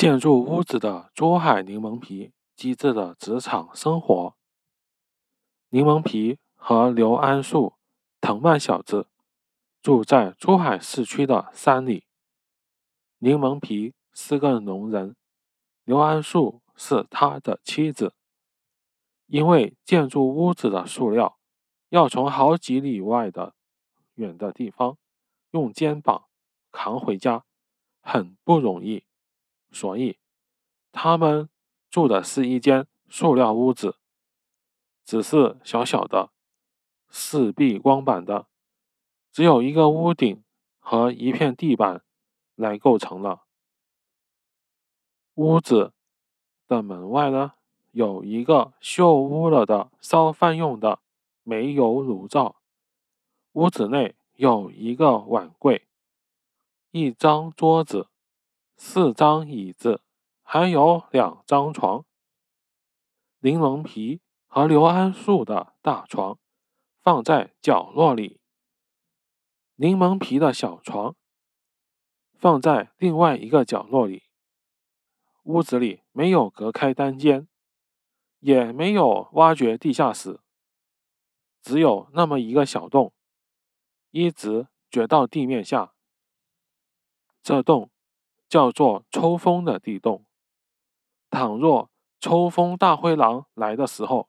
建筑屋子的珠海柠檬皮机智的职场生活。柠檬皮和刘安树、藤蔓小子住在珠海市区的山里。柠檬皮是个农人，刘安树是他的妻子。因为建筑屋子的塑料要从好几里外的远的地方用肩膀扛回家，很不容易。所以，他们住的是一间塑料屋子，只是小小的、四壁光板的，只有一个屋顶和一片地板来构成了。屋子的门外呢，有一个锈污了的烧饭用的煤油炉灶。屋子内有一个碗柜，一张桌子。四张椅子，还有两张床。柠檬皮和刘安树的大床放在角落里，柠檬皮的小床放在另外一个角落里。屋子里没有隔开单间，也没有挖掘地下室，只有那么一个小洞，一直掘到地面下。这洞。叫做抽风的地洞。倘若抽风大灰狼来的时候，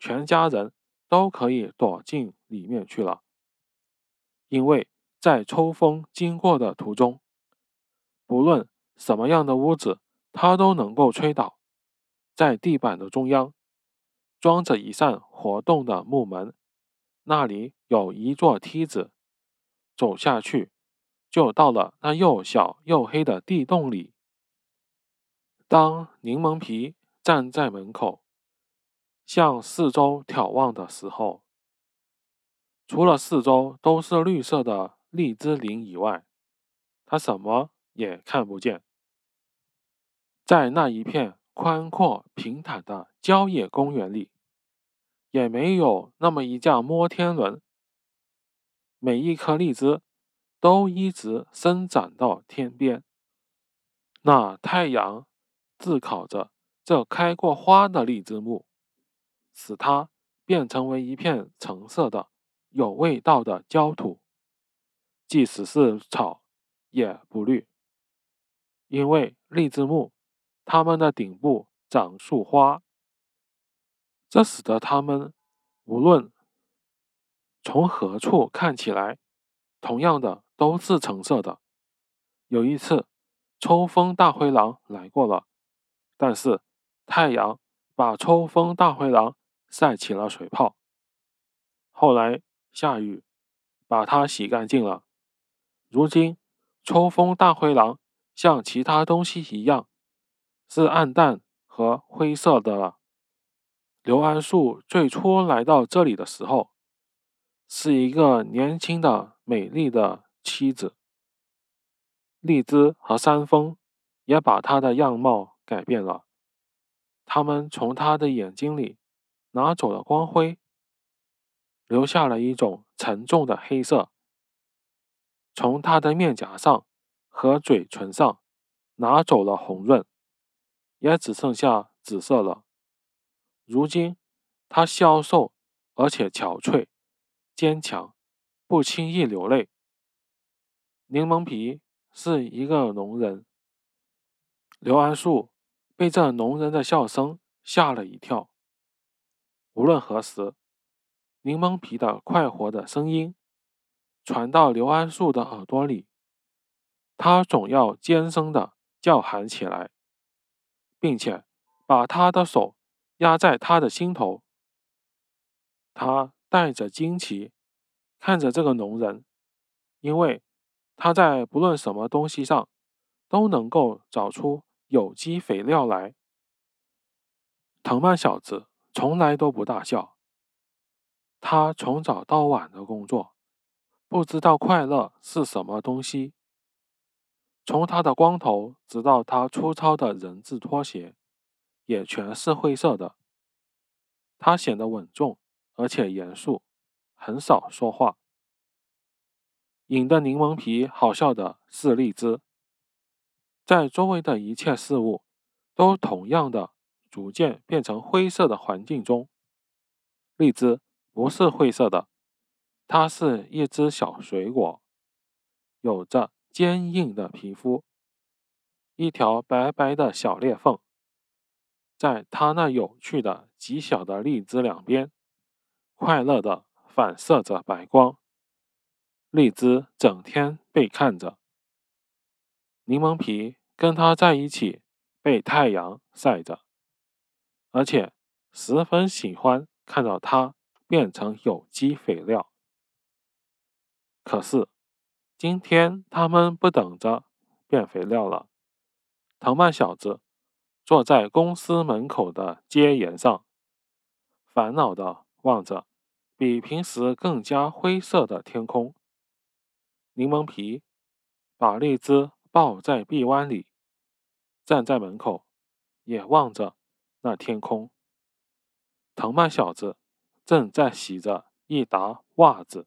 全家人都可以躲进里面去了。因为在抽风经过的途中，不论什么样的屋子，它都能够吹倒。在地板的中央，装着一扇活动的木门，那里有一座梯子，走下去。就到了那又小又黑的地洞里。当柠檬皮站在门口，向四周眺望的时候，除了四周都是绿色的荔枝林以外，他什么也看不见。在那一片宽阔平坦的郊野公园里，也没有那么一架摩天轮。每一颗荔枝。都一直伸展到天边。那太阳炙烤着这开过花的荔枝木，使它变成为一片橙色的、有味道的焦土。即使是草也不绿，因为荔枝木它们的顶部长树花，这使得它们无论从何处看起来，同样的。都是橙色的。有一次，抽风大灰狼来过了，但是太阳把抽风大灰狼晒起了水泡。后来下雨，把它洗干净了。如今，抽风大灰狼像其他东西一样，是暗淡和灰色的了。刘安树最初来到这里的时候，是一个年轻的、美丽的。妻子，荔枝和山峰也把他的样貌改变了。他们从他的眼睛里拿走了光辉，留下了一种沉重的黑色。从他的面颊上和嘴唇上拿走了红润，也只剩下紫色了。如今，他消瘦而且憔悴，坚强，不轻易流泪。柠檬皮是一个农人。刘安树被这农人的笑声吓了一跳。无论何时，柠檬皮的快活的声音传到刘安树的耳朵里，他总要尖声的叫喊起来，并且把他的手压在他的心头。他带着惊奇看着这个农人，因为。他在不论什么东西上都能够找出有机肥料来。藤蔓小子从来都不大笑。他从早到晚的工作，不知道快乐是什么东西。从他的光头直到他粗糙的人字拖鞋，也全是灰色的。他显得稳重而且严肃，很少说话。引的柠檬皮好笑的是荔枝。在周围的一切事物都同样的逐渐变成灰色的环境中，荔枝不是灰色的，它是一只小水果，有着坚硬的皮肤，一条白白的小裂缝，在它那有趣的极小的荔枝两边，快乐的反射着白光。荔枝整天被看着，柠檬皮跟它在一起被太阳晒着，而且十分喜欢看到它变成有机肥料。可是今天他们不等着变肥料了。藤蔓小子坐在公司门口的阶沿上，烦恼的望着比平时更加灰色的天空。柠檬皮把荔枝抱在臂弯里，站在门口，也望着那天空。藤蔓小子正在洗着一沓袜子。